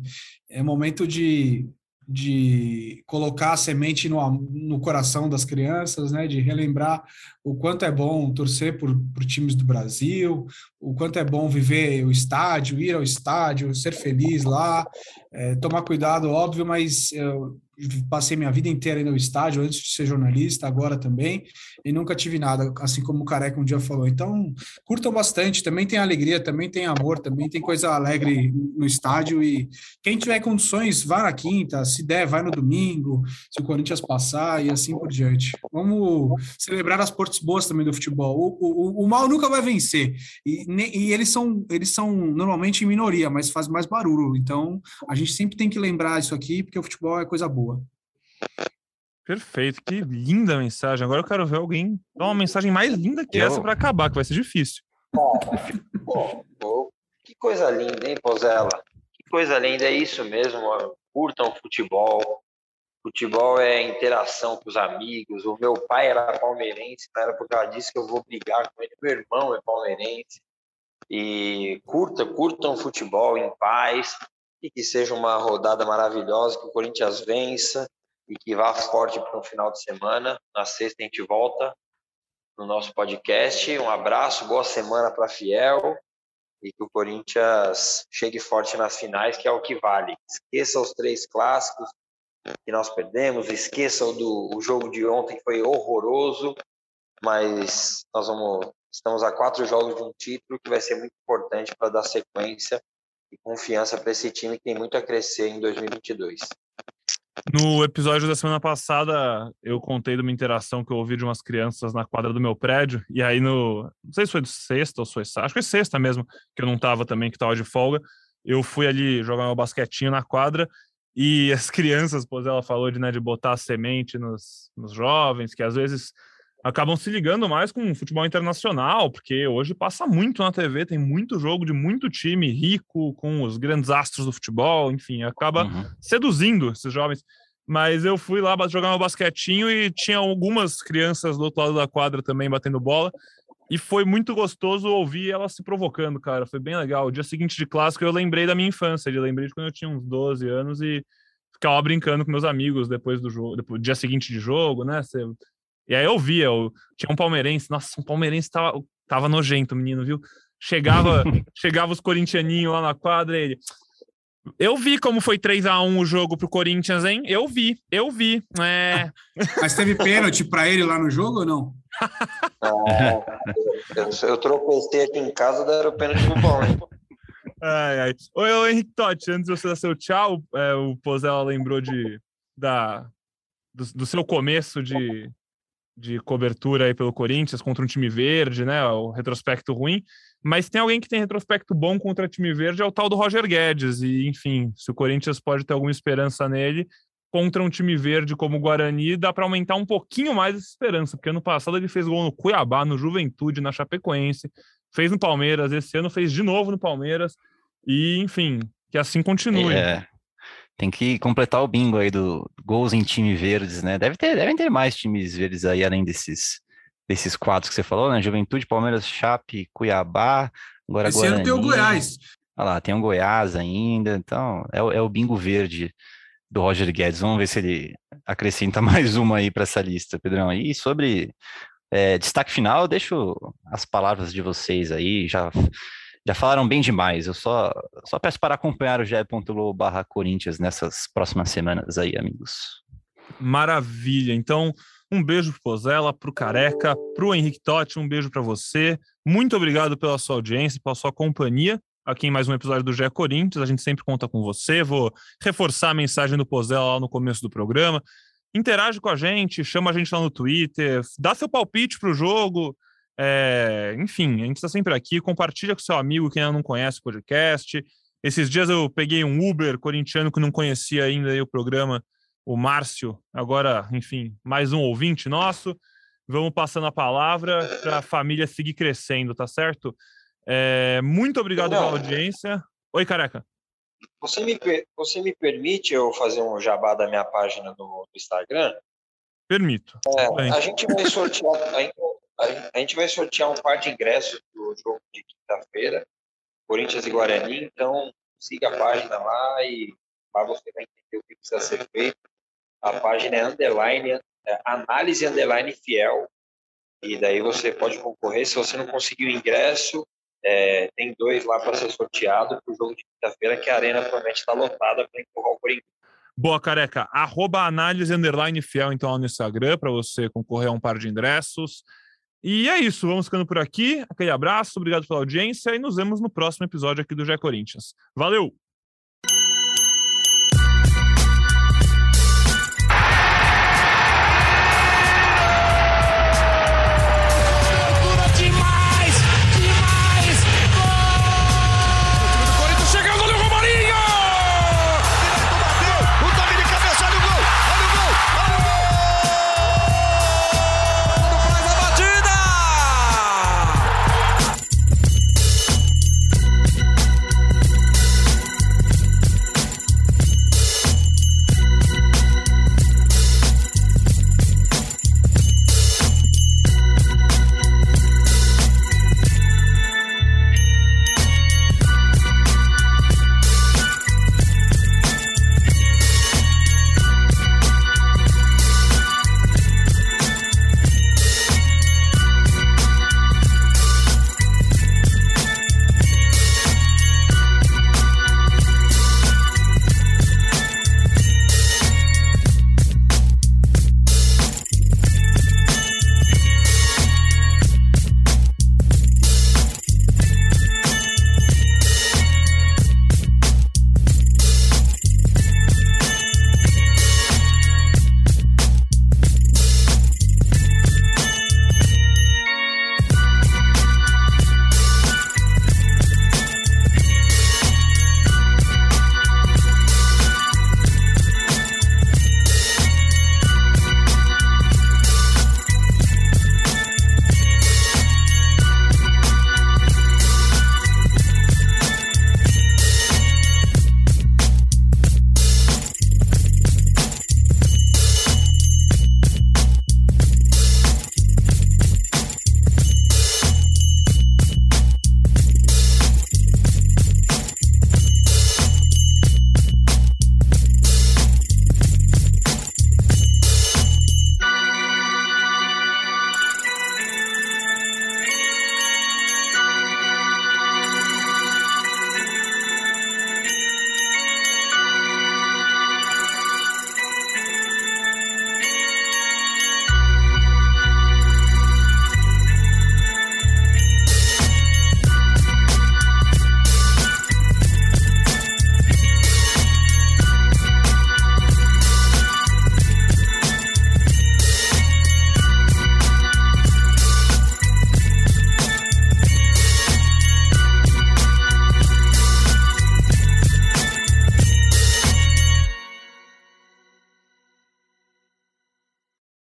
é momento de, de colocar a semente no, no coração das crianças, né? De relembrar o quanto é bom torcer por, por times do Brasil, o quanto é bom viver o estádio, ir ao estádio, ser feliz lá, é, tomar cuidado, óbvio, mas eu passei minha vida inteira ao estádio antes de ser jornalista, agora também e nunca tive nada, assim como o Careca um dia falou. Então, curtam bastante, também tem alegria, também tem amor, também tem coisa alegre no estádio e quem tiver condições, vá na quinta, se der, vai no domingo, se o Corinthians passar e assim por diante. Vamos celebrar as partes boas também do futebol. O, o, o mal nunca vai vencer e, e eles são eles são normalmente em minoria, mas fazem mais barulho. Então, a gente sempre tem que lembrar isso aqui, porque o futebol é coisa boa. Perfeito, que linda mensagem. Agora eu quero ver alguém dar uma mensagem mais linda que Eu- essa para acabar, que vai ser difícil. Que coisa linda, hein, Pozella? Que coisa linda, é isso mesmo. ó. Curtam futebol. Futebol é interação com os amigos. O meu pai era palmeirense, não era porque ela disse que eu vou brigar com ele. Meu irmão é palmeirense. E curta, curtam futebol em paz. E que seja uma rodada maravilhosa, que o Corinthians vença e que vá forte para um final de semana. Na sexta a gente volta no nosso podcast. Um abraço, boa semana para Fiel e que o Corinthians chegue forte nas finais, que é o que vale. Esqueça os três clássicos que nós perdemos, esqueça o do o jogo de ontem que foi horroroso, mas nós vamos estamos a quatro jogos de um título que vai ser muito importante para dar sequência e confiança para esse time que tem muito a crescer em 2022. No episódio da semana passada, eu contei de uma interação que eu ouvi de umas crianças na quadra do meu prédio, e aí no. Não sei se foi de sexta ou foi acho que foi sexta mesmo, que eu não tava também, que tava de folga. Eu fui ali jogar meu basquetinho na quadra, e as crianças, pois ela falou de, né, de botar semente nos, nos jovens, que às vezes acabam se ligando mais com o futebol internacional, porque hoje passa muito na TV, tem muito jogo de muito time rico, com os grandes astros do futebol, enfim, acaba Uhum. seduzindo esses jovens. Mas eu fui lá jogar meu basquetinho e tinha algumas crianças do outro lado da quadra também batendo bola. E foi muito gostoso ouvir ela se provocando, cara. Foi bem legal. O dia seguinte de clássico eu lembrei da minha infância. Eu lembrei de quando eu tinha uns 12 anos e ficava brincando com meus amigos depois do jogo, depois, dia seguinte de jogo, né? E aí eu via, eu tinha um palmeirense, nossa, um palmeirense tava, tava nojento, menino, viu? Chegava, chegava os corintianinhos lá na quadra, ele. Eu vi como foi 3 a 1 o jogo pro Corinthians, hein? Eu vi, eu vi. É... Mas teve pênalti para ele lá no jogo ou não? Não, eu, eu tropecei aqui em casa, deram pênalti pro bom, hein? Ai, ai. Oi, oi, Henrique Totti, antes de você dar seu tchau, é, o Pozella lembrou de, da, do, do, seu começo de, de cobertura aí pelo Corinthians contra um time verde, né? O retrospecto ruim. Mas tem alguém que tem retrospecto bom contra time verde, é o tal do Roger Guedes. E, enfim, se o Corinthians pode ter alguma esperança nele, contra um time verde como o Guarani, dá para aumentar um pouquinho mais essa esperança, porque ano passado ele fez gol no Cuiabá, no Juventude, na Chapecoense, fez no Palmeiras, esse ano fez de novo no Palmeiras, e enfim, que assim continue. É, tem que completar o bingo aí do gols em time verdes, né? Deve ter, devem ter mais times verdes aí, além desses, desses quatro que você falou, né? Juventude, Palmeiras, Chape, Cuiabá, agora Esse Guarani. ano tem o Goiás. Olha lá, tem o Goiás ainda, então é, é o bingo verde do Roger Guedes. Vamos ver se ele acrescenta mais uma aí para essa lista, Pedrão. E sobre é, destaque final, deixo as palavras de vocês aí, já já falaram bem demais. Eu só, só peço para acompanhar o ge.lo barra Corinthians nessas próximas semanas aí, amigos. Maravilha. Então, um beijo pro Pozella, pro Careca, pro Henrique Totti, um beijo para você. Muito obrigado pela sua audiência, pela sua companhia aqui em mais um episódio do GE Corinthians. A gente sempre conta com você. Vou reforçar a mensagem do Pozella lá no começo do programa. Interage com a gente, chama a gente lá no Twitter, dá seu palpite pro jogo, é, enfim, a gente está sempre aqui. Compartilha com seu amigo que ainda não conhece o podcast. Esses dias eu peguei um Uber corintiano que não conhecia ainda o programa, o Márcio. Agora, enfim, mais um ouvinte nosso. Vamos passando a palavra para a família seguir crescendo, tá certo? É, muito obrigado não, pela audiência. Oi, careca. Você me, você me permite eu fazer um jabá da minha página no, no Instagram? Permito. É, a gente vai sortear, a gente vai sortear um par de ingressos do jogo de quinta-feira, Corinthians e Guarani, então siga a página lá e lá você vai entender o que precisa ser feito. A página é underline, é análise underline fiel, e daí você pode concorrer. Se você não conseguir o ingresso, é, tem dois lá para ser sorteado para o jogo de quinta-feira, que a arena provavelmente está lotada para empurrar o Corinthians. Boa, careca. Arroba análise underline fiel, então, lá no Instagram, para você concorrer a um par de ingressos. E é isso, vamos ficando por aqui. Aquele abraço, obrigado pela audiência e nos vemos no próximo episódio aqui do Gé Corinthians. Valeu!